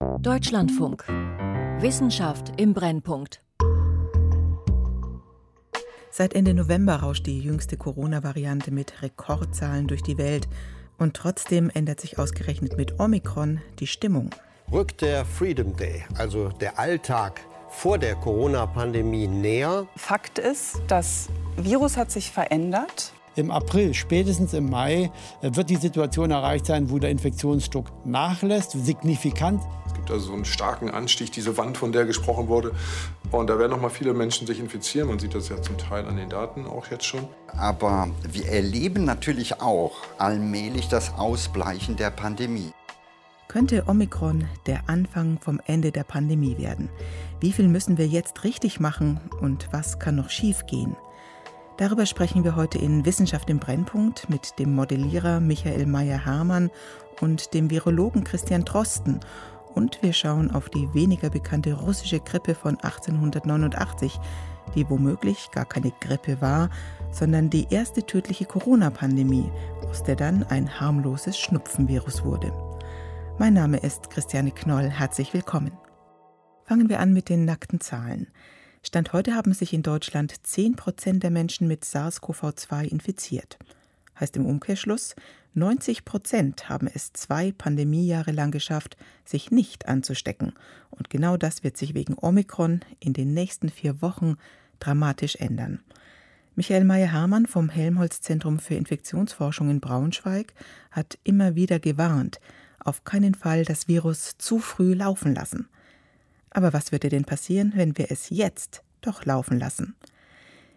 Deutschlandfunk. Wissenschaft im Brennpunkt. Seit Ende November rauscht die jüngste Corona-Variante mit Rekordzahlen durch die Welt. Und trotzdem ändert sich ausgerechnet mit Omikron die Stimmung. Rückt der Freedom Day, also der Alltag vor der Corona-Pandemie näher? Fakt ist, das Virus hat sich verändert im April, spätestens im Mai, äh, wird die Situation erreicht sein, wo der Infektionsdruck nachlässt, signifikant. Gibt also so einen starken Anstieg, diese Wand, von der gesprochen wurde. Und da werden noch mal viele Menschen sich infizieren. Man sieht das ja zum Teil an den Daten auch jetzt schon. Aber wir erleben natürlich auch allmählich das Ausbleichen der Pandemie. Könnte Omikron der Anfang vom Ende der Pandemie werden? Wie viel müssen wir jetzt richtig machen und was kann noch schiefgehen? Darüber sprechen wir heute in Wissenschaft im Brennpunkt mit dem Modellierer Michael Meyer-Hermann und dem Virologen Christian Drosten. Und wir schauen auf die weniger bekannte russische Grippe von 1889, die womöglich gar keine Grippe war, sondern die erste tödliche Corona-Pandemie, aus der dann ein harmloses Schnupfenvirus wurde. Mein Name ist Christiane Knoll, herzlich willkommen. Fangen wir an mit den nackten Zahlen. Stand heute haben sich in Deutschland 10 Prozent der Menschen mit SARS-CoV-2 infiziert. Heißt im Umkehrschluss, 90 Prozent haben es zwei Pandemiejahre lang geschafft, sich nicht anzustecken. Und genau das wird sich wegen Omikron in den nächsten vier Wochen dramatisch ändern. Michael Meyer-Hermann vom Helmholtz-Zentrum für Infektionsforschung in Braunschweig hat immer wieder gewarnt, auf keinen Fall das Virus zu früh laufen lassen. Aber was würde denn passieren, wenn wir es jetzt doch laufen lassen?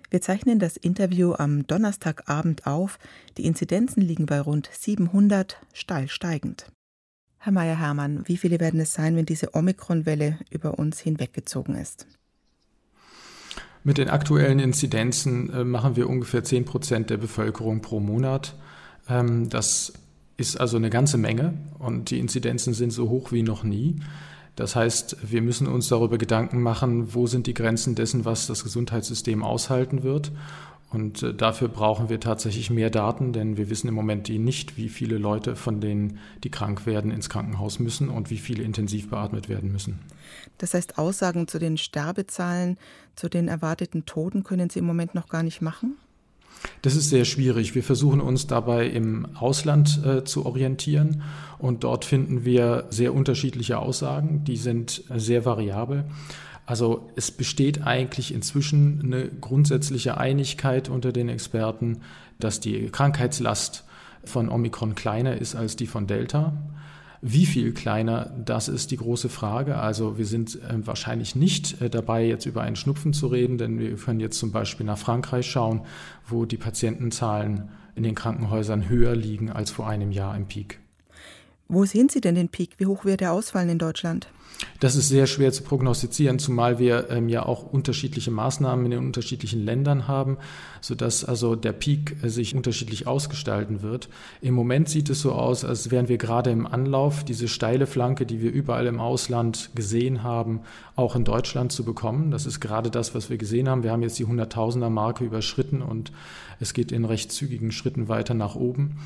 Wir zeichnen das Interview am Donnerstagabend auf. Die Inzidenzen liegen bei rund 700, steil steigend. Herr Mayer-Hermann, wie viele werden es sein, wenn diese Omikron-Welle über uns hinweggezogen ist? Mit den aktuellen Inzidenzen äh, machen wir ungefähr 10 Prozent der Bevölkerung pro Monat. Ähm, das ist also eine ganze Menge und die Inzidenzen sind so hoch wie noch nie. Das heißt, wir müssen uns darüber Gedanken machen, wo sind die Grenzen dessen, was das Gesundheitssystem aushalten wird. Und äh, dafür brauchen wir tatsächlich mehr Daten, denn wir wissen im Moment nicht, wie viele Leute von denen, die krank werden, ins Krankenhaus müssen und wie viele intensiv beatmet werden müssen. Das heißt, Aussagen zu den Sterbezahlen, zu den erwarteten Toten können Sie im Moment noch gar nicht machen? Das ist sehr schwierig. Wir versuchen uns dabei im Ausland äh, zu orientieren und dort finden wir sehr unterschiedliche Aussagen, die sind sehr variabel. Also es besteht eigentlich inzwischen eine grundsätzliche Einigkeit unter den Experten, dass die Krankheitslast von Omikron kleiner ist als die von Delta. Wie viel kleiner, das ist die große Frage. Also wir sind äh, wahrscheinlich nicht äh, dabei, jetzt über einen Schnupfen zu reden, denn wir können jetzt zum Beispiel nach Frankreich schauen, wo die Patientenzahlen in den Krankenhäusern höher liegen als vor einem Jahr im Peak. Wo sehen Sie denn den Peak? Wie hoch wird der ausfallen in Deutschland? Das ist sehr schwer zu prognostizieren, zumal wir ähm, ja auch unterschiedliche Maßnahmen in den unterschiedlichen Ländern haben, sodass also der Peak äh, sich unterschiedlich ausgestalten wird. Im Moment sieht es so aus, als wären wir gerade im Anlauf, diese steile Flanke, die wir überall im Ausland gesehen haben, auch in Deutschland zu bekommen. Das ist gerade das, was wir gesehen haben. Wir haben jetzt die Hunderttausender-Marke überschritten und es geht in recht zügigen Schritten weiter nach oben.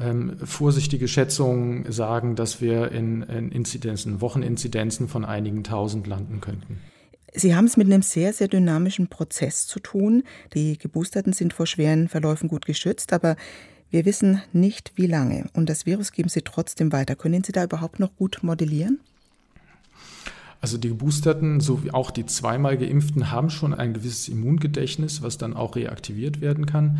Ähm, vorsichtige Schätzungen sagen, dass wir in, in Inzidenzen, Wocheninzidenzen von einigen tausend landen könnten. Sie haben es mit einem sehr, sehr dynamischen Prozess zu tun. Die Geboosterten sind vor schweren Verläufen gut geschützt, aber wir wissen nicht, wie lange. Und das Virus geben Sie trotzdem weiter. Können Sie da überhaupt noch gut modellieren? Also die Geboosterten sowie auch die zweimal Geimpften haben schon ein gewisses Immungedächtnis, was dann auch reaktiviert werden kann.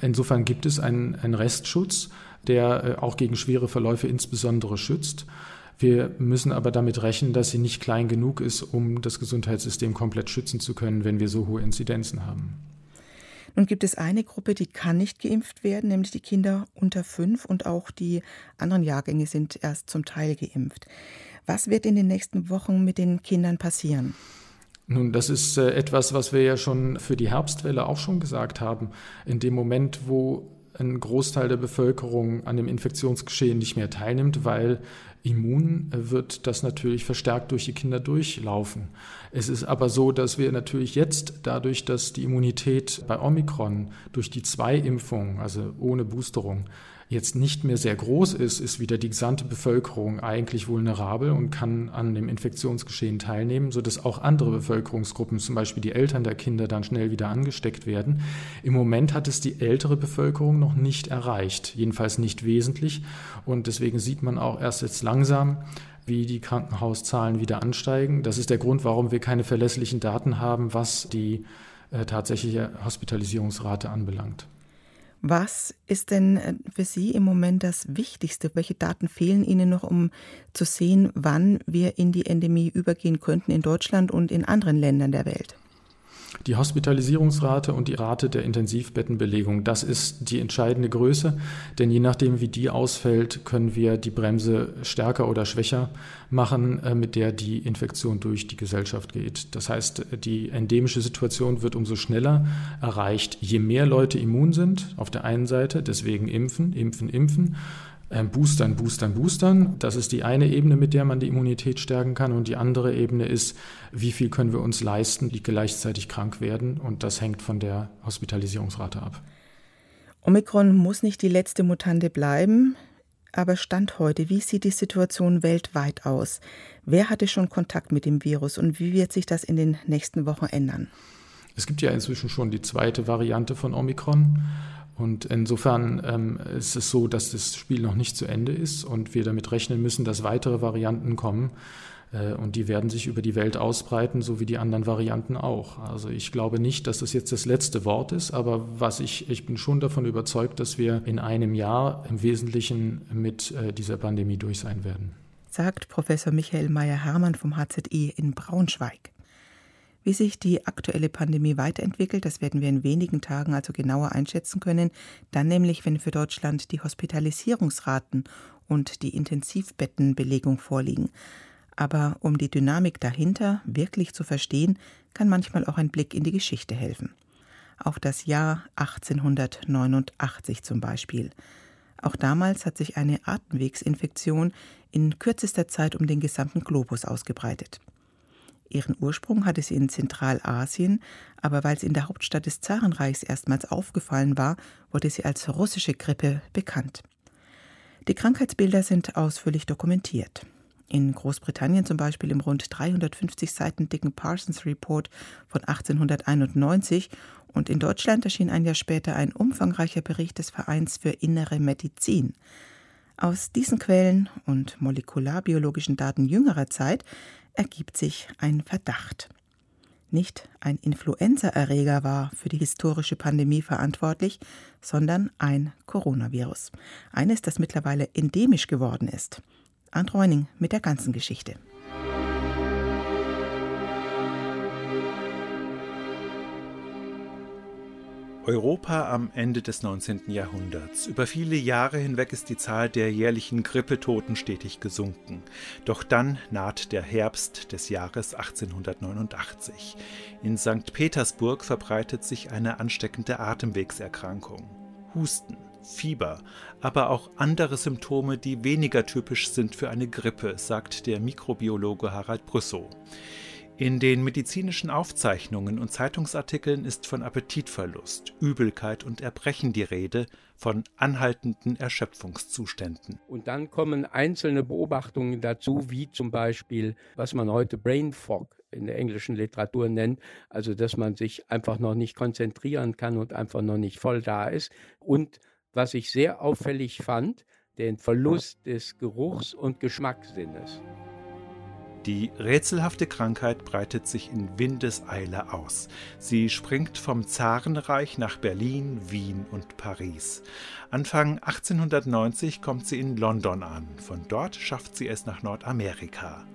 Insofern gibt es einen, einen Restschutz der äh, auch gegen schwere Verläufe insbesondere schützt. Wir müssen aber damit rechnen, dass sie nicht klein genug ist, um das Gesundheitssystem komplett schützen zu können, wenn wir so hohe Inzidenzen haben. Nun gibt es eine Gruppe, die kann nicht geimpft werden, nämlich die Kinder unter fünf und auch die anderen Jahrgänge sind erst zum Teil geimpft. Was wird in den nächsten Wochen mit den Kindern passieren? Nun, das ist äh, etwas, was wir ja schon für die Herbstwelle auch schon gesagt haben. In dem Moment, wo ein Großteil der Bevölkerung an dem Infektionsgeschehen nicht mehr teilnimmt, weil immun wird das natürlich verstärkt durch die Kinder durchlaufen. Es ist aber so, dass wir natürlich jetzt dadurch, dass die Immunität bei Omikron durch die zwei Impfungen, also ohne Boosterung, jetzt nicht mehr sehr groß ist, ist wieder die gesamte Bevölkerung eigentlich vulnerabel und kann an dem Infektionsgeschehen teilnehmen, sodass auch andere Bevölkerungsgruppen, zum Beispiel die Eltern der Kinder, dann schnell wieder angesteckt werden. Im Moment hat es die ältere Bevölkerung noch nicht erreicht, jedenfalls nicht wesentlich. Und deswegen sieht man auch erst jetzt langsam, wie die Krankenhauszahlen wieder ansteigen. Das ist der Grund, warum wir keine verlässlichen Daten haben, was die äh, tatsächliche Hospitalisierungsrate anbelangt. Was ist denn äh, für Sie im Moment das Wichtigste? Welche Daten fehlen Ihnen noch, um zu sehen, wann wir in die Endemie übergehen könnten in Deutschland und in anderen Ländern der Welt? Die Hospitalisierungsrate und die Rate der Intensivbettenbelegung, das ist die entscheidende Größe, denn je nachdem, wie die ausfällt, können wir die Bremse stärker oder schwächer machen, äh, mit der die Infektion durch die Gesellschaft geht. Das heißt, die endemische Situation wird umso schneller erreicht, je mehr Leute immun sind, auf der einen Seite, deswegen impfen, impfen, impfen boostern, boostern, boostern. Das ist die eine Ebene, mit der man die Immunität stärken kann. Und die andere Ebene ist, wie viel können wir uns leisten, die gleichzeitig krank werden. Und das hängt von der Hospitalisierungsrate ab. Omikron muss nicht die letzte Mutante bleiben. Aber Stand heute, wie sieht die Situation weltweit aus? Wer hatte schon Kontakt mit dem Virus und wie wird sich das in den nächsten Wochen ändern? Es gibt ja inzwischen schon die zweite Variante von Omikron. Und insofern ähm, ist es so, dass das Spiel noch nicht zu Ende ist und wir damit rechnen müssen, dass weitere Varianten kommen. Äh, und die werden sich über die Welt ausbreiten, so wie die anderen Varianten auch. Also ich glaube nicht, dass das jetzt das letzte Wort ist, aber was ich, ich bin schon davon überzeugt, dass wir in einem Jahr im Wesentlichen mit äh, dieser Pandemie durch sein werden. Sagt Professor Michael Meyer-Hermann vom HZI in Braunschweig. Wie sich die aktuelle Pandemie weiterentwickelt, das werden wir in wenigen Tagen also genauer einschätzen können, dann nämlich, wenn für Deutschland die Hospitalisierungsraten und die Intensivbettenbelegung vorliegen. Aber um die Dynamik dahinter wirklich zu verstehen, kann manchmal auch ein Blick in die Geschichte helfen. Auf das Jahr 1889 zum Beispiel. Auch damals hat sich eine Atemwegsinfektion in kürzester Zeit um den gesamten Globus ausgebreitet. Ihren Ursprung hatte sie in Zentralasien, aber weil sie in der Hauptstadt des Zarenreichs erstmals aufgefallen war, wurde sie als russische Grippe bekannt. Die Krankheitsbilder sind ausführlich dokumentiert. In Großbritannien zum Beispiel im rund 350 Seiten dicken Parsons Report von 1891 und in Deutschland erschien ein Jahr später ein umfangreicher Bericht des Vereins für innere Medizin. Aus diesen Quellen und molekularbiologischen Daten jüngerer Zeit ergibt sich ein Verdacht. Nicht ein Influenzaerreger war für die historische Pandemie verantwortlich, sondern ein Coronavirus. Eines, das mittlerweile endemisch geworden ist. Arndt Reuning mit der ganzen Geschichte. Europa am Ende des 19. Jahrhunderts. Über viele Jahre hinweg ist die Zahl der jährlichen Grippetoten stetig gesunken. Doch dann naht der Herbst des Jahres 1889. In St. Petersburg verbreitet sich eine ansteckende Atemwegserkrankung. Husten, Fieber, aber auch andere Symptome, die weniger typisch sind für eine Grippe, sagt der Mikrobiologe Harald Brüssow. In den medizinischen Aufzeichnungen und Zeitungsartikeln ist von Appetitverlust, Übelkeit und Erbrechen die Rede, von anhaltenden Erschöpfungszuständen. Und dann kommen einzelne Beobachtungen dazu, wie zum Beispiel, was man heute Brain Fog in der englischen Literatur nennt, also dass man sich einfach noch nicht konzentrieren kann und einfach noch nicht voll da ist. Und was ich sehr auffällig fand, den Verlust des Geruchs- und Geschmackssinnes. Die rätselhafte Krankheit breitet sich in Windeseile aus. Sie springt vom Zarenreich nach Berlin, Wien und Paris. Anfang 1890 kommt sie in London an. Von dort schafft sie es nach Nordamerika.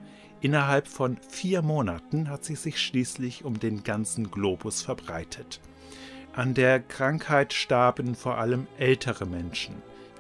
Innerhalb von vier Monaten hat sie sich schließlich um den ganzen Globus verbreitet. An der Krankheit starben vor allem ältere Menschen.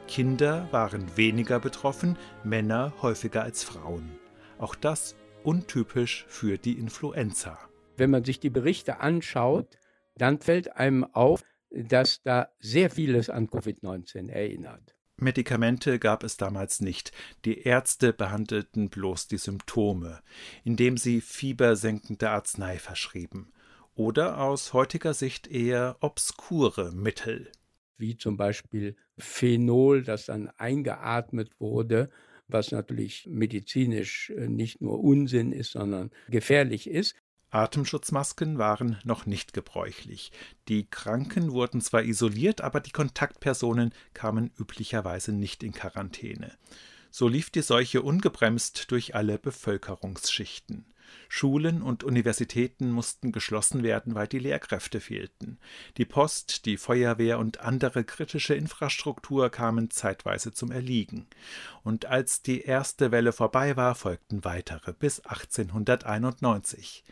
Kinder waren weniger betroffen, Männer häufiger als Frauen. Auch das untypisch für die Influenza. Wenn man sich die Berichte anschaut, dann fällt einem auf, dass da sehr vieles an Covid-19 erinnert. Medikamente gab es damals nicht. Die Ärzte behandelten bloß die Symptome, indem sie fiebersenkende Arznei verschrieben oder aus heutiger Sicht eher obskure Mittel. wie zum Beispiel Phenol, das dann eingeatmet wurde, was natürlich medizinisch äh, nicht nur Unsinn ist, sondern gefährlich ist. Atemschutzmasken waren noch nicht gebräuchlich. Die Kranken wurden zwar isoliert, aber die Kontaktpersonen kamen üblicherweise nicht in Quarantäne. So lief die Seuche ungebremst durch alle Bevölkerungsschichten. Schulen und Universitäten mussten geschlossen werden, weil die Lehrkräfte fehlten. Die Post, die Feuerwehr und andere kritische Infrastruktur kamen zeitweise zum Erliegen. Und als die erste Welle vorbei war, folgten weitere bis 1891.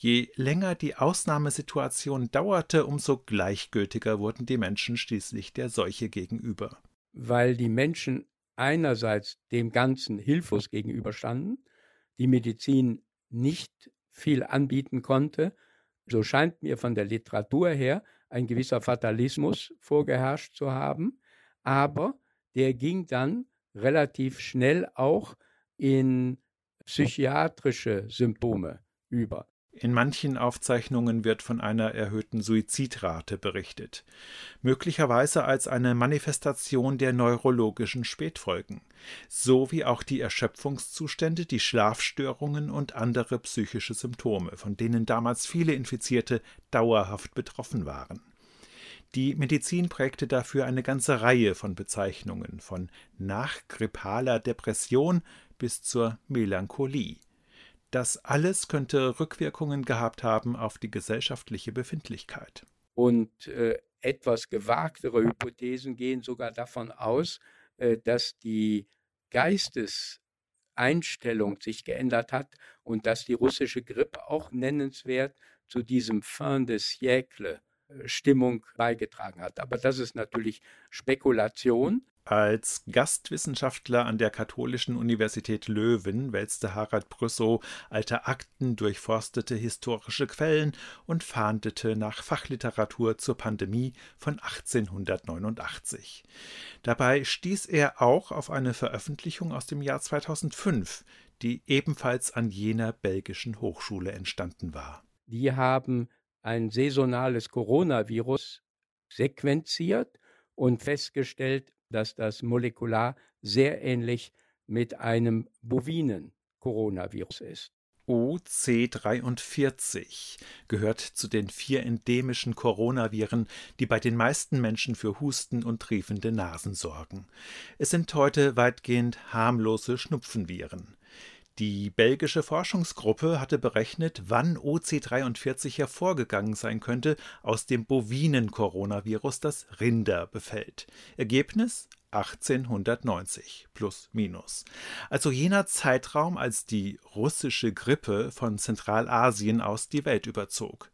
Je länger die Ausnahmesituation dauerte, umso gleichgültiger wurden die Menschen schließlich der Seuche gegenüber. Weil die Menschen einerseits dem Ganzen hilflos gegenüberstanden, die Medizin nicht viel anbieten konnte, so scheint mir von der Literatur her ein gewisser Fatalismus vorgeherrscht zu haben, aber der ging dann relativ schnell auch in psychiatrische Symptome über. In manchen Aufzeichnungen wird von einer erhöhten Suizidrate berichtet, möglicherweise als eine Manifestation der neurologischen Spätfolgen, sowie auch die Erschöpfungszustände, die Schlafstörungen und andere psychische Symptome, von denen damals viele Infizierte dauerhaft betroffen waren. Die Medizin prägte dafür eine ganze Reihe von Bezeichnungen, von nachgrippaler Depression bis zur Melancholie. Das alles könnte Rückwirkungen gehabt haben auf die gesellschaftliche Befindlichkeit. Und äh, etwas gewagtere Hypothesen gehen sogar davon aus, äh, dass die Geisteseinstellung sich geändert hat und dass die russische Grippe auch nennenswert zu diesem Fin de siècle Stimmung beigetragen hat. Aber das ist natürlich Spekulation. Als Gastwissenschaftler an der Katholischen Universität Löwen wälzte Harald Brüssow alte Akten, durchforstete historische Quellen und fahndete nach Fachliteratur zur Pandemie von 1889. Dabei stieß er auch auf eine Veröffentlichung aus dem Jahr 2005, die ebenfalls an jener belgischen Hochschule entstanden war. Die haben ein saisonales Coronavirus sequenziert und festgestellt, dass das molekular sehr ähnlich mit einem bovinen Coronavirus ist. OC43 gehört zu den vier endemischen Coronaviren, die bei den meisten Menschen für Husten und triefende Nasen sorgen. Es sind heute weitgehend harmlose Schnupfenviren. Die belgische Forschungsgruppe hatte berechnet, wann OC43 hervorgegangen sein könnte aus dem bovinen Coronavirus, das Rinder befällt. Ergebnis 1890 plus minus. Also jener Zeitraum, als die russische Grippe von Zentralasien aus die Welt überzog.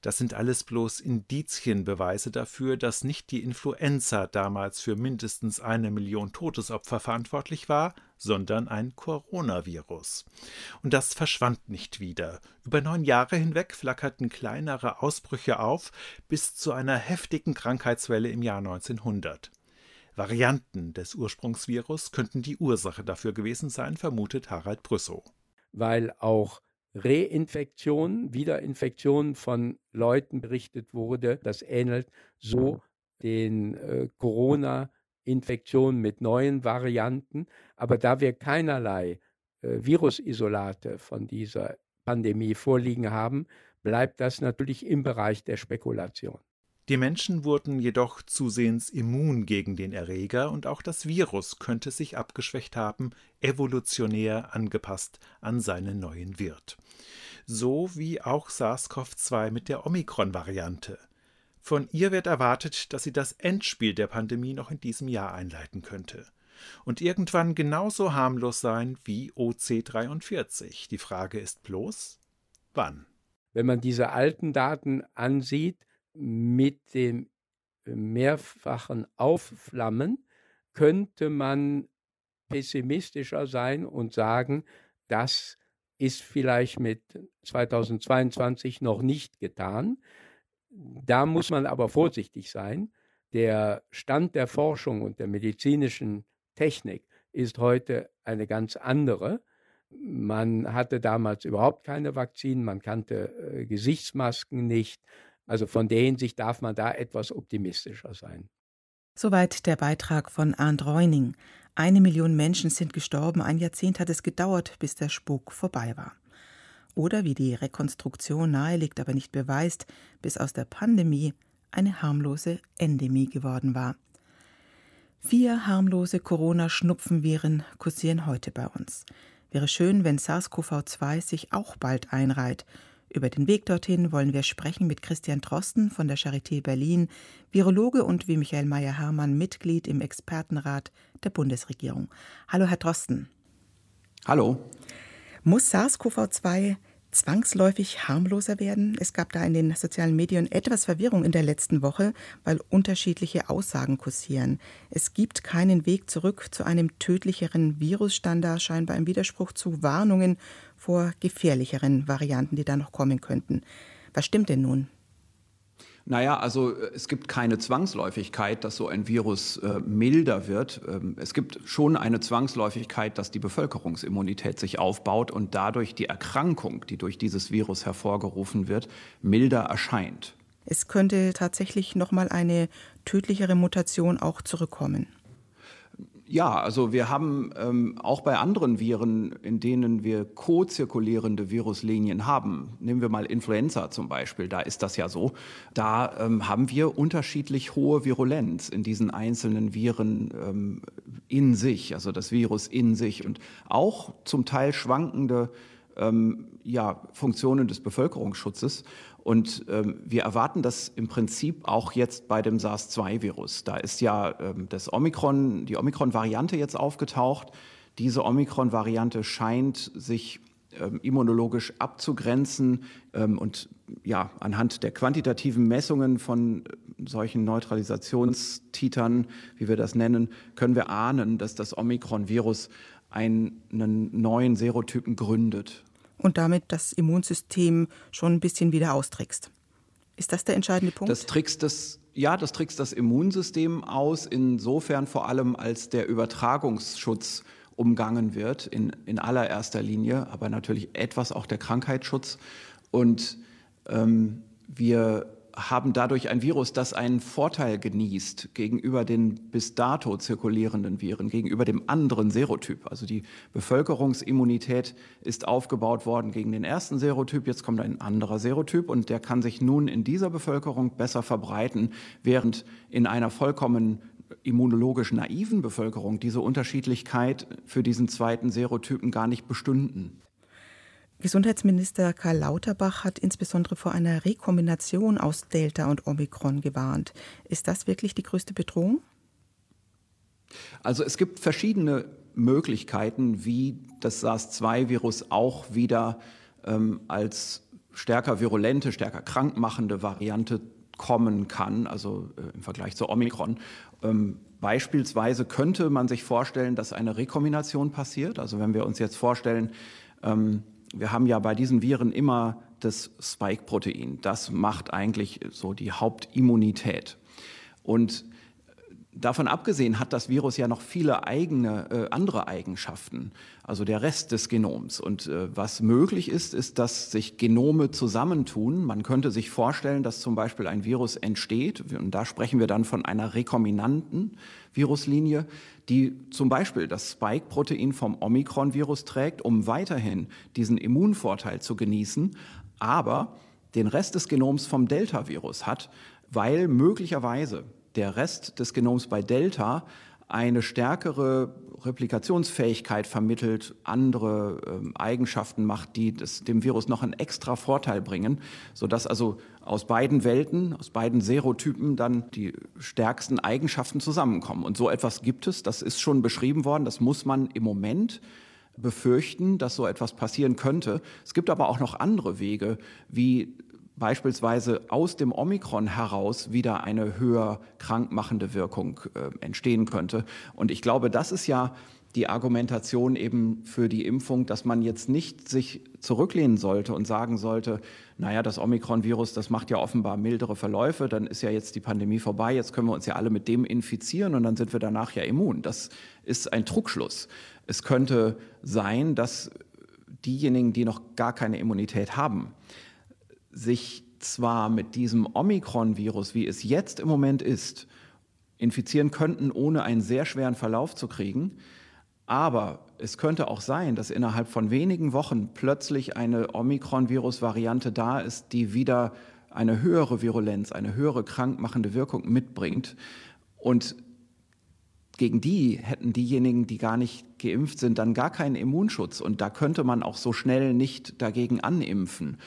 Das sind alles bloß Indizienbeweise dafür, dass nicht die Influenza damals für mindestens eine Million Todesopfer verantwortlich war, sondern ein Coronavirus. Und das verschwand nicht wieder. Über neun Jahre hinweg flackerten kleinere Ausbrüche auf, bis zu einer heftigen Krankheitswelle im Jahr 1900. Varianten des Ursprungsvirus könnten die Ursache dafür gewesen sein, vermutet Harald Brüssow. Weil auch Reinfektionen, Wiederinfektionen von Leuten berichtet wurde. Das ähnelt so den äh, Corona-Infektionen mit neuen Varianten. Aber da wir keinerlei äh, Virusisolate von dieser Pandemie vorliegen haben, bleibt das natürlich im Bereich der Spekulation. Die Menschen wurden jedoch zusehends immun gegen den Erreger und auch das Virus könnte sich abgeschwächt haben, evolutionär angepasst an seinen neuen Wirt. So wie auch SARS-CoV-2 mit der Omikron-Variante. Von ihr wird erwartet, dass sie das Endspiel der Pandemie noch in diesem Jahr einleiten könnte. Und irgendwann genauso harmlos sein wie OC43. Die Frage ist bloß, wann? Wenn man diese alten Daten ansieht, mit dem mehrfachen Aufflammen könnte man pessimistischer sein und sagen, das ist vielleicht mit 2022 noch nicht getan. Da muss man aber vorsichtig sein. Der Stand der Forschung und der medizinischen Technik ist heute eine ganz andere. Man hatte damals überhaupt keine Vakzinen, man kannte äh, Gesichtsmasken nicht, Also von der Hinsicht darf man da etwas optimistischer sein. Soweit der Beitrag von Arndt Reuning. Eine Million Menschen sind gestorben, ein Jahrzehnt hat es gedauert, bis der Spuk vorbei war. Oder wie die Rekonstruktion nahelegt, aber nicht beweist, bis aus der Pandemie eine harmlose Endemie geworden war. Vier harmlose Corona-Schnupfenviren kursieren heute bei uns. Wäre schön, wenn SARS-CoV-2 sich auch bald einreiht über den Weg dorthin wollen wir sprechen mit Christian Drosten von der Charité Berlin, Virologe und wie Michael Meyer-Hermann Mitglied im Expertenrat der Bundesregierung. Hallo, Herr Drosten. Hallo. Muss SARS-CoV-2 zwangsläufig harmloser werden? Es gab da in den sozialen Medien etwas Verwirrung in der letzten Woche, weil unterschiedliche Aussagen kursieren. Es gibt keinen Weg zurück zu einem tödlicheren Virus, stand da scheinbar im Widerspruch zu Warnungen vor gefährlicheren Varianten, die da noch kommen könnten. Was stimmt denn nun? Naja, also äh, es gibt keine Zwangsläufigkeit, dass so ein Virus äh, milder wird. Ähm, es gibt schon eine Zwangsläufigkeit, dass die Bevölkerungsimmunität sich aufbaut und dadurch die Erkrankung, die durch dieses Virus hervorgerufen wird, milder erscheint. Es könnte tatsächlich noch mal eine tödlichere Mutation auch zurückkommen. Ja, also wir haben ähm, auch bei anderen Viren, in denen wir co-zirkulierende Viruslinien haben, nehmen wir mal Influenza zum Beispiel, da ist das ja so, da ähm, haben wir unterschiedlich hohe Virulenz in diesen einzelnen Viren ähm, in sich, also das Virus in sich und auch zum Teil schwankende ähm, ja, Funktionen des Bevölkerungsschutzes. Und ähm, wir erwarten das im Prinzip auch jetzt bei dem SARS-2-Virus. Da ist ja ähm, das Omikron, die Omikron-Variante jetzt aufgetaucht. Diese Omikron-Variante scheint sich ähm, immunologisch abzugrenzen ähm, und ja, anhand der quantitativen Messungen von äh, solchen Neutralisationstitern, wie wir das nennen, können wir ahnen, dass das Omikron-Virus einen neuen Serotypen gründet und damit das Immunsystem schon ein bisschen wieder austrickst. Ist das der entscheidende Punkt? Das trickst das, ja, das trickst das Immunsystem aus, insofern vor allem als der Übertragungsschutz umgangen wird, in, in allererster Linie, aber natürlich etwas auch der Krankheitsschutz. Und ähm, wir haben dadurch ein Virus, das einen Vorteil genießt gegenüber den bis dato zirkulierenden Viren, gegenüber dem anderen Serotyp. Also die Bevölkerungsimmunität ist aufgebaut worden gegen den ersten Serotyp, jetzt kommt ein anderer Serotyp und der kann sich nun in dieser Bevölkerung besser verbreiten, während in einer vollkommen immunologisch naiven Bevölkerung diese Unterschiedlichkeit für diesen zweiten Serotypen gar nicht bestünden. Gesundheitsminister Karl Lauterbach hat insbesondere vor einer Rekombination aus Delta und Omikron gewarnt. Ist das wirklich die größte Bedrohung? Also es gibt verschiedene Möglichkeiten, wie das SARS-2-Virus auch wieder ähm, als stärker virulente, stärker krankmachende Variante kommen kann, also äh, im Vergleich zu Omikron. Ähm, beispielsweise könnte man sich vorstellen, dass eine Rekombination passiert. Also wenn wir uns jetzt vorstellen, ähm, wir haben ja bei diesen Viren immer das Spike-Protein. Das macht eigentlich so die Hauptimmunität. Und davon abgesehen hat das Virus ja noch viele eigene äh, andere Eigenschaften, also der Rest des Genoms. Und äh, was möglich ist, ist, dass sich Genome zusammentun. Man könnte sich vorstellen, dass zum Beispiel ein Virus entsteht, und da sprechen wir dann von einer rekombinanten Viruslinie, die zum Beispiel das Spike-Protein vom Omikron-Virus trägt, um weiterhin diesen Immunvorteil zu genießen, aber den Rest des Genoms vom Delta-Virus hat, weil möglicherweise der Rest des Genoms bei Delta eine stärkere Replikationsfähigkeit vermittelt, andere ähm, Eigenschaften macht, die das, dem Virus noch einen extra Vorteil bringen, sodass also aus beiden Welten, aus beiden Serotypen dann die stärksten Eigenschaften zusammenkommen. Und so etwas gibt es, das ist schon beschrieben worden, das muss man im Moment befürchten, dass so etwas passieren könnte. Es gibt aber auch noch andere Wege, wie beispielsweise aus dem Omikron heraus wieder eine höher krankmachende Wirkung äh, entstehen könnte. Und ich glaube, das ist ja die Argumentation eben für die Impfung, dass man jetzt nicht sich zurücklehnen sollte und sagen sollte, naja, das Omikron-Virus, das macht ja offenbar mildere Verläufe, dann ist ja jetzt die Pandemie vorbei, jetzt können wir uns ja alle mit dem infizieren und dann sind wir danach ja immun. Das ist ein Trugschluss. Es könnte sein, dass diejenigen, die noch gar keine Immunität haben, sich zwar mit diesem Omikron-Virus, wie es jetzt im Moment ist, infizieren könnten, ohne einen sehr schweren Verlauf zu kriegen. Aber es könnte auch sein, dass innerhalb von wenigen Wochen plötzlich eine Omikron-Virus-Variante da ist, die wieder eine höhere Virulenz, eine höhere krankmachende Wirkung mitbringt. Und gegen die hätten diejenigen, die gar nicht geimpft sind, dann gar keinen Immunschutz. Und da könnte man auch so schnell nicht dagegen animpfen.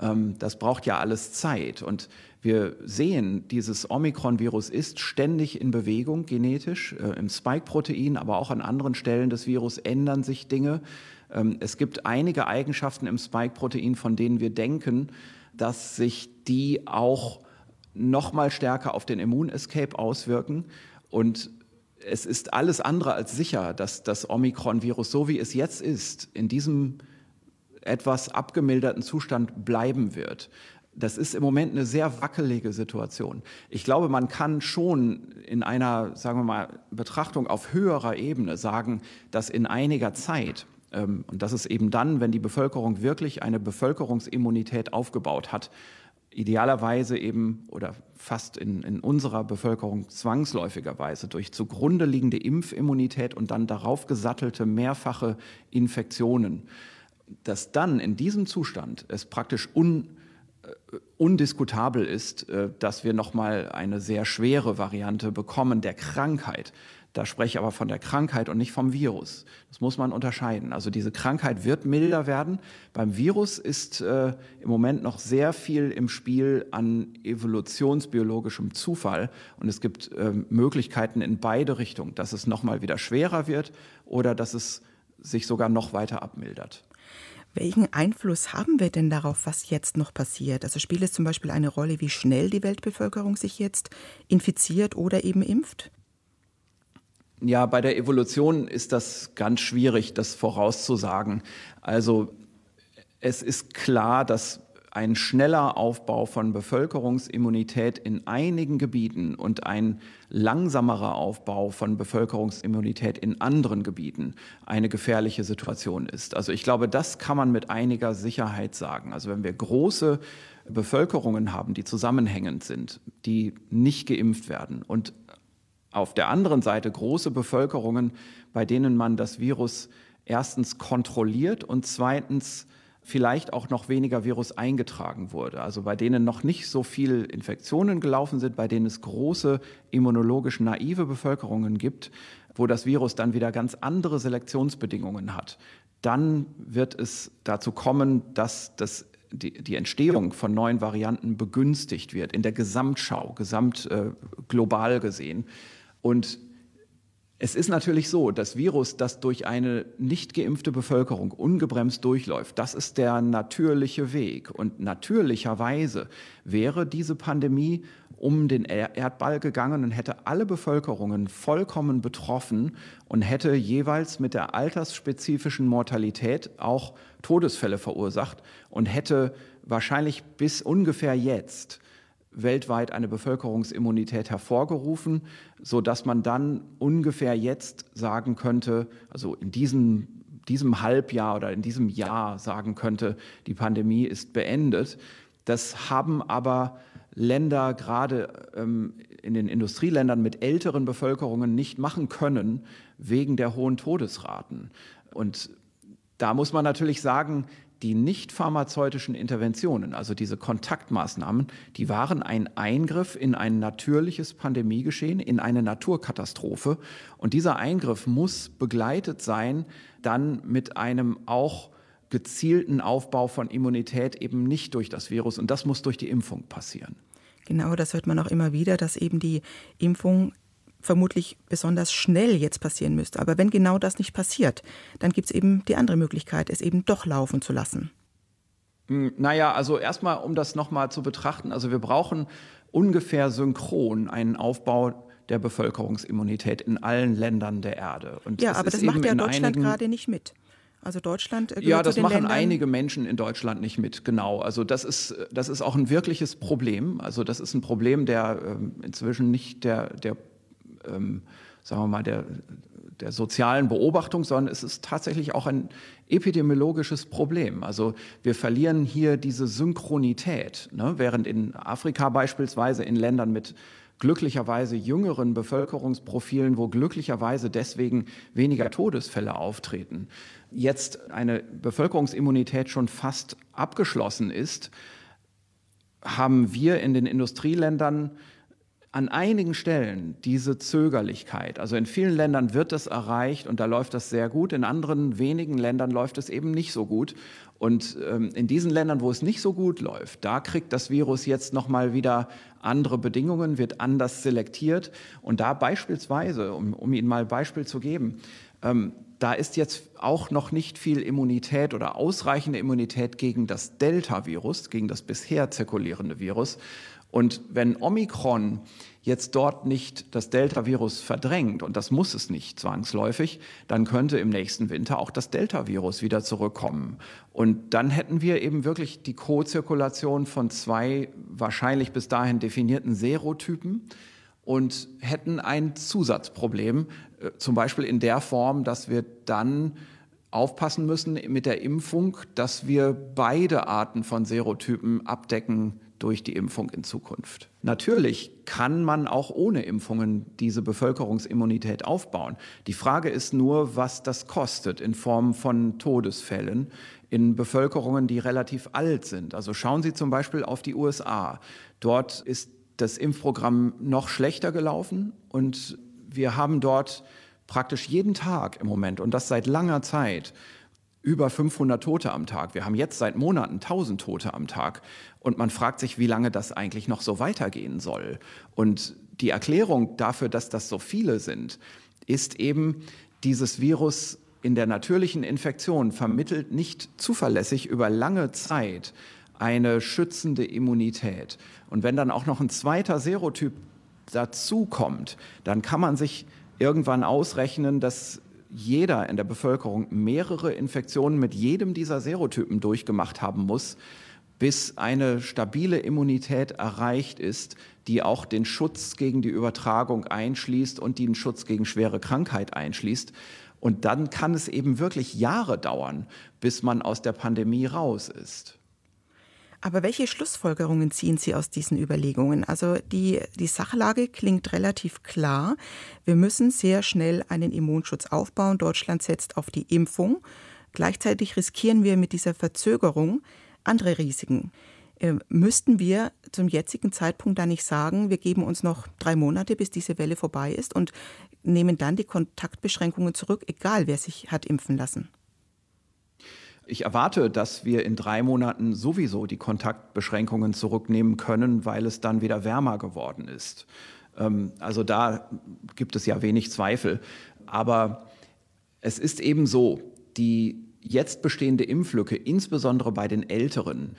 Ähm, das braucht ja alles Zeit. Und wir sehen, dieses Omikron-Virus ist ständig in Bewegung genetisch. Äh, Im Spike-Protein, aber auch an anderen Stellen des Virus ändern sich Dinge. Ähm, es gibt einige Eigenschaften im Spike-Protein, von denen wir denken, dass sich die auch noch mal stärker auf den Immunescape auswirken. Und es ist alles andere als sicher, dass das Omikron-Virus, so wie es jetzt ist, in diesem etwas abgemilderten Zustand bleiben wird. Das ist im Moment eine sehr wackelige Situation. Ich glaube, man kann schon in einer, sagen wir mal, Betrachtung auf höherer Ebene sagen, dass in einiger Zeit, ähm, und das ist eben dann, wenn die Bevölkerung wirklich eine Bevölkerungsimmunität aufgebaut hat, idealerweise eben oder fast in, in unserer Bevölkerung zwangsläufigerweise durch zugrunde liegende Impfimmunität und dann darauf gesattelte mehrfache Infektionen, dass dann in diesem Zustand es praktisch un, äh, undiskutabel ist, äh, dass wir noch mal eine sehr schwere Variante bekommen der Krankheit. Da spreche ich aber von der Krankheit und nicht vom Virus. Das muss man unterscheiden. Also diese Krankheit wird milder werden. Beim Virus ist äh, im Moment noch sehr viel im Spiel an evolutionsbiologischem Zufall. Und es gibt äh, Möglichkeiten in beide Richtungen, dass es noch mal wieder schwerer wird oder dass es sich sogar noch weiter abmildert. Welchen Einfluss haben wir denn darauf, was jetzt noch passiert? Also spielt es zum Beispiel eine Rolle, wie schnell die Weltbevölkerung sich jetzt infiziert oder eben impft? Ja, bei der Evolution ist das ganz schwierig, das vorauszusagen. Also es ist klar, dass ein schneller Aufbau von Bevölkerungsimmunität in einigen Gebieten und ein langsamerer Aufbau von Bevölkerungsimmunität in anderen Gebieten eine gefährliche Situation ist. Also ich glaube, das kann man mit einiger Sicherheit sagen. Also wenn wir große Bevölkerungen haben, die zusammenhängend sind, die nicht geimpft werden und auf der anderen Seite große Bevölkerungen, bei denen man das Virus erstens kontrolliert und zweitens vielleicht auch noch weniger Virus eingetragen wurde. Also bei denen noch nicht so viel Infektionen gelaufen sind, bei denen es große immunologisch naive Bevölkerungen gibt, wo das Virus dann wieder ganz andere Selektionsbedingungen hat. Dann wird es dazu kommen, dass das die, die Entstehung von neuen Varianten begünstigt wird in der Gesamtschau, gesamt äh, global gesehen. Und es ist natürlich so, das Virus, das durch eine nicht geimpfte Bevölkerung ungebremst durchläuft, das ist der natürliche Weg. Und natürlicherweise wäre diese Pandemie um den Erdball gegangen und hätte alle Bevölkerungen vollkommen betroffen und hätte jeweils mit der altersspezifischen Mortalität auch Todesfälle verursacht und hätte wahrscheinlich bis ungefähr jetzt weltweit eine Bevölkerungsimmunität hervorgerufen, so dass man dann ungefähr jetzt sagen könnte, also in diesem, diesem Halbjahr oder in diesem Jahr sagen könnte, die Pandemie ist beendet. Das haben aber Länder, gerade ähm, in den Industrieländern mit älteren Bevölkerungen, nicht machen können, wegen der hohen Todesraten. Und da muss man natürlich sagen, die nicht pharmazeutischen Interventionen, also diese Kontaktmaßnahmen, die waren ein Eingriff in ein natürliches Pandemiegeschehen, in eine Naturkatastrophe. Und dieser Eingriff muss begleitet sein dann mit einem auch gezielten Aufbau von Immunität eben nicht durch das Virus. Und das muss durch die Impfung passieren. Genau, das hört man auch immer wieder, dass eben die Impfung vermutlich besonders schnell jetzt passieren müsste. Aber wenn genau das nicht passiert, dann gibt es eben die andere Möglichkeit, es eben doch laufen zu lassen. Hm, naja, also erstmal, um das nochmal zu betrachten, also wir brauchen ungefähr synchron einen Aufbau der Bevölkerungsimmunität in allen Ländern der Erde. Und ja, aber das macht ja Deutschland gerade nicht mit. Also Deutschland. Ja, das machen Ländern. einige Menschen in Deutschland nicht mit, genau. Also das ist, das ist auch ein wirkliches Problem. Also das ist ein Problem, der äh, inzwischen nicht der, der ähm, sagen wir mal, der der sozialen Beobachtung, sondern es ist tatsächlich auch ein epidemiologisches Problem. Also wir verlieren hier diese Synchronität, ne? während in Afrika beispielsweise in Ländern mit glücklicherweise jüngeren Bevölkerungsprofilen, wo glücklicherweise deswegen weniger Todesfälle auftreten, jetzt eine Bevölkerungsimmunität schon fast abgeschlossen ist, haben wir in den Industrieländern an einigen Stellen diese Zögerlichkeit. Also in vielen Ländern wird das erreicht und da läuft das sehr gut. In anderen wenigen Ländern läuft es eben nicht so gut. Und ähm, in diesen Ländern, wo es nicht so gut läuft, da kriegt das Virus jetzt noch mal wieder andere Bedingungen, wird anders selektiert. Und da beispielsweise, um, um Ihnen mal ein Beispiel zu geben, ähm, da ist jetzt auch noch nicht viel Immunität oder ausreichende Immunität gegen das Delta-Virus, gegen das bisher zirkulierende Virus. Und wenn Omikron jetzt dort nicht das Delta-Virus verdrängt, und das muss es nicht zwangsläufig, dann könnte im nächsten Winter auch das Delta-Virus wieder zurückkommen. Und dann hätten wir eben wirklich die Co-Zirkulation von zwei wahrscheinlich bis dahin definierten Serotypen und hätten ein Zusatzproblem, äh, zum Beispiel in der Form, dass wir dann aufpassen müssen mit der Impfung, dass wir beide Arten von Serotypen abdecken durch die Impfung in Zukunft. Natürlich kann man auch ohne Impfungen diese Bevölkerungsimmunität aufbauen. Die Frage ist nur, was das kostet in Form von Todesfällen in Bevölkerungen, die relativ alt sind. Also schauen Sie zum Beispiel auf die USA. Dort ist das Impfprogramm noch schlechter gelaufen und wir haben dort praktisch jeden Tag im Moment und das seit langer Zeit über 500 Tote am Tag. Wir haben jetzt seit Monaten 1000 Tote am Tag. Und man fragt sich, wie lange das eigentlich noch so weitergehen soll. Und die Erklärung dafür, dass das so viele sind, ist eben, dieses Virus in der natürlichen Infektion vermittelt nicht zuverlässig über lange Zeit eine schützende Immunität. Und wenn dann auch noch ein zweiter Serotyp dazukommt, dann kann man sich irgendwann ausrechnen, dass jeder in der Bevölkerung mehrere Infektionen mit jedem dieser Serotypen durchgemacht haben muss, bis eine stabile Immunität erreicht ist, die auch den Schutz gegen die Übertragung einschließt und den Schutz gegen schwere Krankheit einschließt. Und dann kann es eben wirklich Jahre dauern, bis man aus der Pandemie raus ist. Aber welche Schlussfolgerungen ziehen Sie aus diesen Überlegungen? Also die, die Sachlage klingt relativ klar. Wir müssen sehr schnell einen Immunschutz aufbauen. Deutschland setzt auf die Impfung. Gleichzeitig riskieren wir mit dieser Verzögerung andere Risiken. Äh, müssten wir zum jetzigen Zeitpunkt da nicht sagen, wir geben uns noch drei Monate, bis diese Welle vorbei ist und nehmen dann die Kontaktbeschränkungen zurück, egal wer sich hat impfen lassen? Ich erwarte, dass wir in drei Monaten sowieso die Kontaktbeschränkungen zurücknehmen können, weil es dann wieder wärmer geworden ist. Ähm, also da gibt es ja wenig Zweifel. Aber es ist eben so, die jetzt bestehende Impflücke, insbesondere bei den Älteren,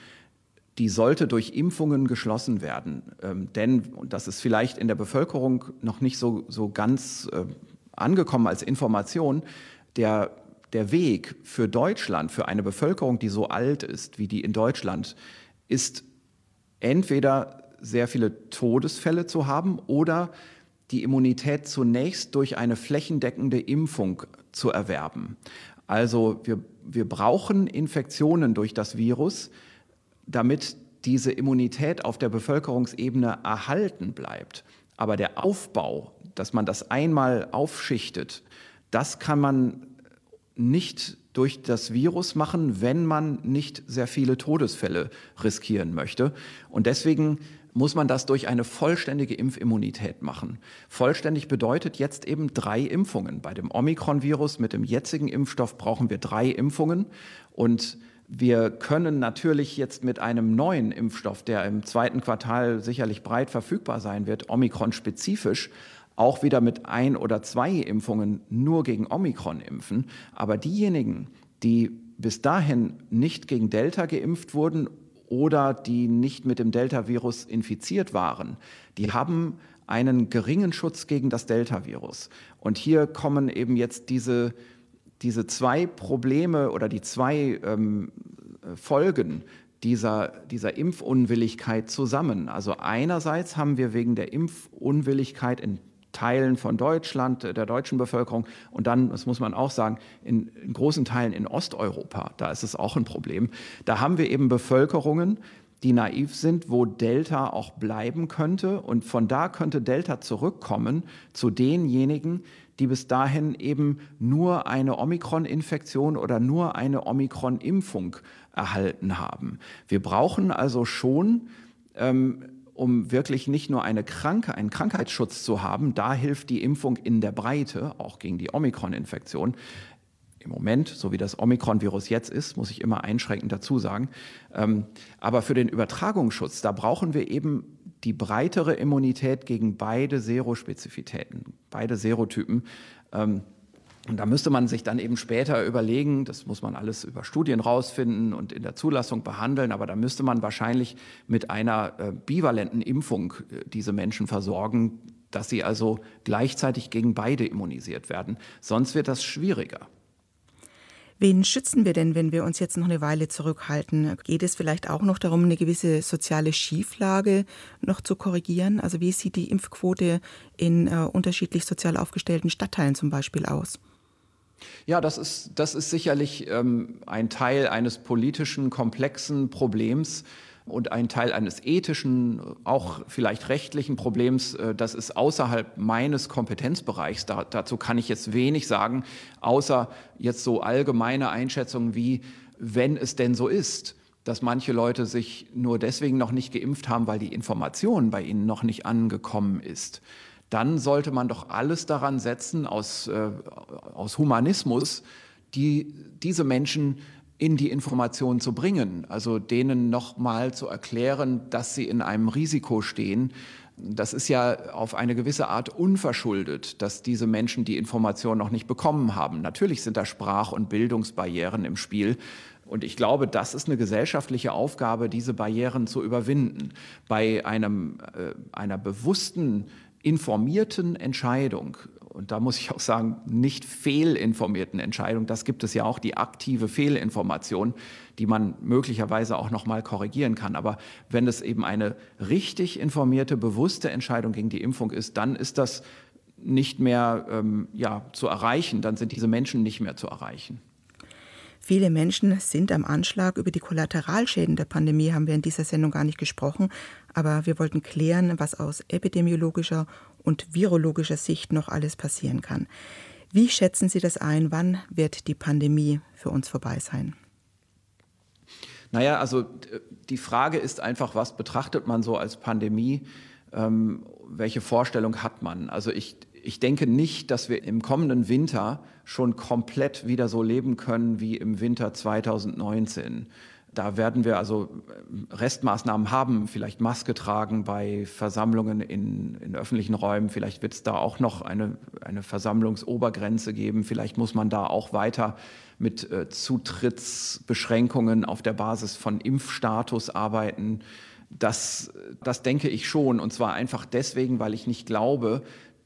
die sollte durch Impfungen geschlossen werden. Ähm, denn, und das ist vielleicht in der Bevölkerung noch nicht so, so ganz äh, angekommen als Information, der der Weg für Deutschland, für eine Bevölkerung, die so alt ist wie die in Deutschland, ist entweder sehr viele Todesfälle zu haben oder die Immunität zunächst durch eine flächendeckende Impfung zu erwerben. Also wir, wir brauchen Infektionen durch das Virus, damit diese Immunität auf der Bevölkerungsebene erhalten bleibt. Aber der Aufbau, dass man das einmal aufschichtet, das kann man nicht durch das Virus machen, wenn man nicht sehr viele Todesfälle riskieren möchte. Und deswegen muss man das durch eine vollständige Impfimmunität machen. Vollständig bedeutet jetzt eben drei Impfungen. Bei dem Omikron-Virus mit dem jetzigen Impfstoff brauchen wir drei Impfungen. Und wir können natürlich jetzt mit einem neuen Impfstoff, der im zweiten Quartal sicherlich breit verfügbar sein wird, Omikron-spezifisch, auch wieder mit ein oder zwei Impfungen nur gegen Omikron impfen. Aber diejenigen, die bis dahin nicht gegen Delta geimpft wurden oder die nicht mit dem Delta-Virus infiziert waren, die haben einen geringen Schutz gegen das Delta-Virus. Und hier kommen eben jetzt diese, diese zwei Probleme oder die zwei ähm, Folgen dieser, dieser Impfunwilligkeit zusammen. Also einerseits haben wir wegen der Impfunwilligkeit in Teilen von Deutschland, der deutschen Bevölkerung und dann, das muss man auch sagen, in, in, großen Teilen in Osteuropa, da ist es auch ein Problem. Da haben wir eben Bevölkerungen, die naiv sind, wo Delta auch bleiben könnte und von da könnte Delta zurückkommen zu denjenigen, die bis dahin eben nur eine Omikron-Infektion oder nur eine Omikron-Impfung erhalten haben. Wir brauchen also schon ähm, um wirklich nicht nur eine Kranke, einen Krankheitsschutz zu haben, da hilft die Impfung in der Breite, auch gegen die Omikron-Infektion. Im Moment, so wie das Omikron-Virus jetzt ist, muss ich immer einschränkend dazu sagen. Ähm, aber für den Übertragungsschutz, da brauchen wir eben die breitere Immunität gegen beide Serospezifitäten, beide Serotypen. Und da müsste man sich dann eben später überlegen, das muss man alles über Studien rausfinden und in der Zulassung behandeln, aber da müsste man wahrscheinlich mit einer äh, bivalenten Impfung äh, diese Menschen versorgen, dass sie also gleichzeitig gegen beide immunisiert werden. Sonst wird das schwieriger. Wen schützen wir denn, wenn wir uns jetzt noch eine Weile zurückhalten? Geht es vielleicht auch noch darum, eine gewisse soziale Schieflage noch zu korrigieren? Also wie sieht die Impfquote in äh, unterschiedlich sozial aufgestellten Stadtteilen zum Beispiel aus? Ja, das ist, das ist sicherlich ähm, ein Teil eines politischen, komplexen Problems und ein Teil eines ethischen, auch vielleicht rechtlichen Problems. Äh, das ist außerhalb meines Kompetenzbereichs. Da, dazu kann ich jetzt wenig sagen, außer jetzt so allgemeine Einschätzungen wie, wenn es denn so ist dass manche Leute sich nur deswegen noch nicht geimpft haben, weil die Information bei ihnen noch nicht angekommen ist dann sollte man doch alles daran setzen, aus, äh, aus Humanismus, die, diese Menschen in die Information zu bringen, also denen nochmal zu erklären, dass sie in einem Risiko stehen. Das ist ja auf eine gewisse Art unverschuldet, dass diese Menschen die Information noch nicht bekommen haben. Natürlich sind da Sprach- und Bildungsbarrieren im Spiel. Und ich glaube, das ist eine gesellschaftliche Aufgabe, diese Barrieren zu überwinden. Bei einem, äh, einer bewussten informierten Entscheidung, und da muss ich auch sagen, nicht fehlinformierten Entscheidung, das gibt es ja auch, die aktive Fehlinformation, die man möglicherweise auch noch mal korrigieren kann. Aber wenn es eben eine richtig informierte, bewusste Entscheidung gegen die Impfung ist, dann ist das nicht mehr ähm, ja, zu erreichen, dann sind diese Menschen nicht mehr zu erreichen. Viele Menschen sind am Anschlag. Über die Kollateralschäden der Pandemie haben wir in dieser Sendung gar nicht gesprochen. Aber wir wollten klären, was aus epidemiologischer und virologischer Sicht noch alles passieren kann. Wie schätzen Sie das ein? Wann wird die Pandemie für uns vorbei sein? Naja, also die Frage ist einfach, was betrachtet man so als Pandemie? Ähm, welche Vorstellung hat man? Also ich, ich denke nicht, dass wir im kommenden Winter schon komplett wieder so leben können wie im Winter 2019. Da werden wir also äh, Restmaßnahmen haben, vielleicht Maske tragen bei Versammlungen in, in öffentlichen Räumen. Vielleicht wird es da auch noch eine, eine Versammlungsobergrenze geben. Vielleicht muss man da auch weiter mit äh, Zutrittsbeschränkungen auf der Basis von Impfstatus arbeiten. Das, das denke ich schon. Und zwar einfach deswegen, weil ich nicht glaube,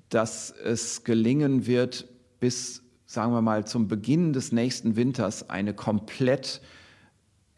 dass es gelingen wird, bis, sagen wir mal, zum Beginn des nächsten Winters eine komplett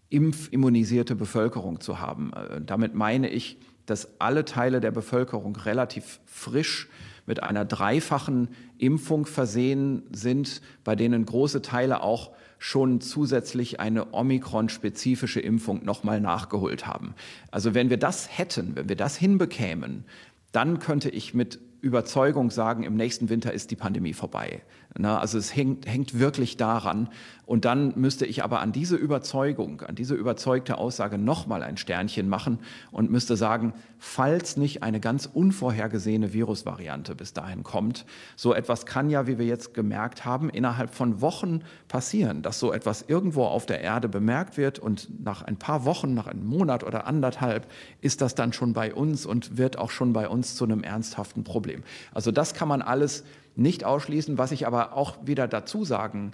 impfimmunisierte Bevölkerung zu haben. Äh, damit meine ich, dass alle Teile der Bevölkerung relativ frisch mit einer dreifachen Impfung versehen sind, bei denen große Teile auch schon zusätzlich eine Omikron-spezifische Impfung nochmal nachgeholt haben. Also wenn wir das hätten, wenn wir das hinbekämen, dann könnte ich mit Überzeugung sagen, im nächsten Winter ist die Pandemie vorbei. Na, also es hängt, hängt wirklich daran. Und dann müsste ich aber an diese Überzeugung, an diese überzeugte Aussage nochmal ein Sternchen machen und müsste sagen, falls nicht eine ganz unvorhergesehene Virusvariante bis dahin kommt, so etwas kann ja, wie wir jetzt gemerkt haben, innerhalb von Wochen passieren, dass so etwas irgendwo auf der Erde bemerkt wird und nach ein paar Wochen, nach einem Monat oder anderthalb ist das dann schon bei uns und wird auch schon bei uns zu einem ernsthaften Problem. Also das kann man alles nicht ausschließen. Was ich aber auch wieder dazu sagen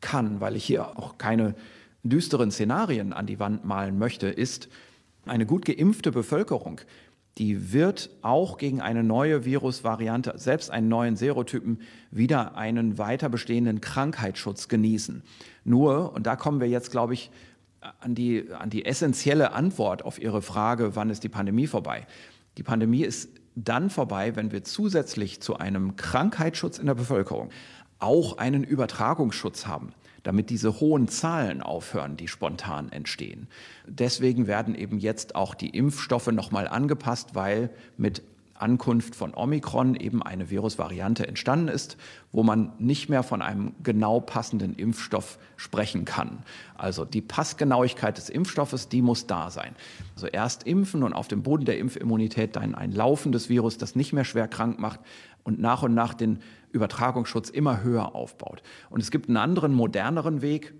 kann, weil ich hier auch keine düsteren Szenarien an die Wand malen möchte, ist, eine gut geimpfte Bevölkerung, die wird auch gegen eine neue Virusvariante, selbst einen neuen Serotypen, wieder einen weiter bestehenden Krankheitsschutz genießen. Nur, und da kommen wir jetzt, glaube ich, an die, an die essentielle Antwort auf Ihre Frage, wann ist die Pandemie vorbei? Die Pandemie ist dann vorbei, wenn wir zusätzlich zu einem Krankheitsschutz in der Bevölkerung auch einen Übertragungsschutz haben damit diese hohen Zahlen aufhören, die spontan entstehen. Deswegen werden eben jetzt auch die Impfstoffe nochmal angepasst, weil mit Ankunft von Omikron eben eine Virusvariante entstanden ist, wo man nicht mehr von einem genau passenden Impfstoff sprechen kann. Also die Passgenauigkeit des Impfstoffes, die muss da sein. Also erst impfen und auf dem Boden der Impfimmunität dann ein laufendes Virus, das nicht mehr schwer krank macht und nach und nach den Übertragungsschutz immer höher aufbaut. Und es gibt einen anderen, moderneren Weg,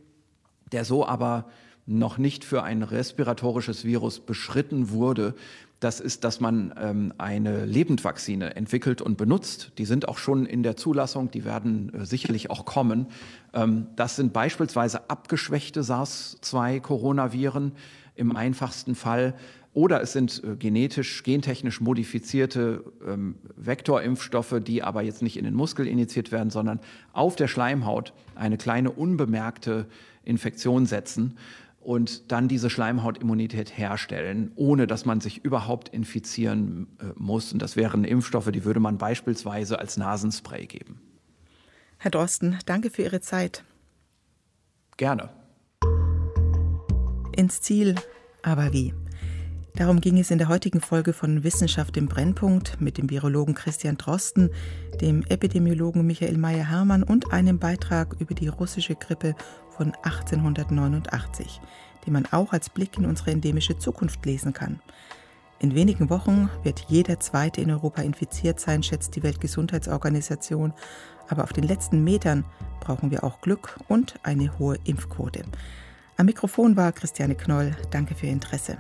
der so aber noch nicht für ein respiratorisches Virus beschritten wurde, das ist, dass man ähm, eine Lebendvakzine entwickelt und benutzt. Die sind auch schon in der Zulassung, die werden äh, sicherlich auch kommen. Ähm, das sind beispielsweise abgeschwächte SARS-2-Coronaviren im einfachsten Fall. Oder es sind äh, genetisch, gentechnisch modifizierte ähm, Vektorimpfstoffe, die aber jetzt nicht in den Muskel injiziert werden, sondern auf der Schleimhaut eine kleine unbemerkte Infektion setzen und dann diese Schleimhautimmunität herstellen, ohne dass man sich überhaupt infizieren äh, muss. Und das wären Impfstoffe, die würde man beispielsweise als Nasenspray geben. Herr Drosten, danke für Ihre Zeit. Gerne. Ins Ziel, aber wie? Darum ging es in der heutigen Folge von Wissenschaft im Brennpunkt mit dem Virologen Christian Drosten, dem Epidemiologen Michael Meyer-Hermann und einem Beitrag über die russische Grippe von 1889, den man auch als Blick in unsere endemische Zukunft lesen kann. In wenigen Wochen wird jeder Zweite in Europa infiziert sein, schätzt die Weltgesundheitsorganisation. Aber auf den letzten Metern brauchen wir auch Glück und eine hohe Impfquote. Am Mikrofon war Christiane Knoll. Danke für Ihr Interesse.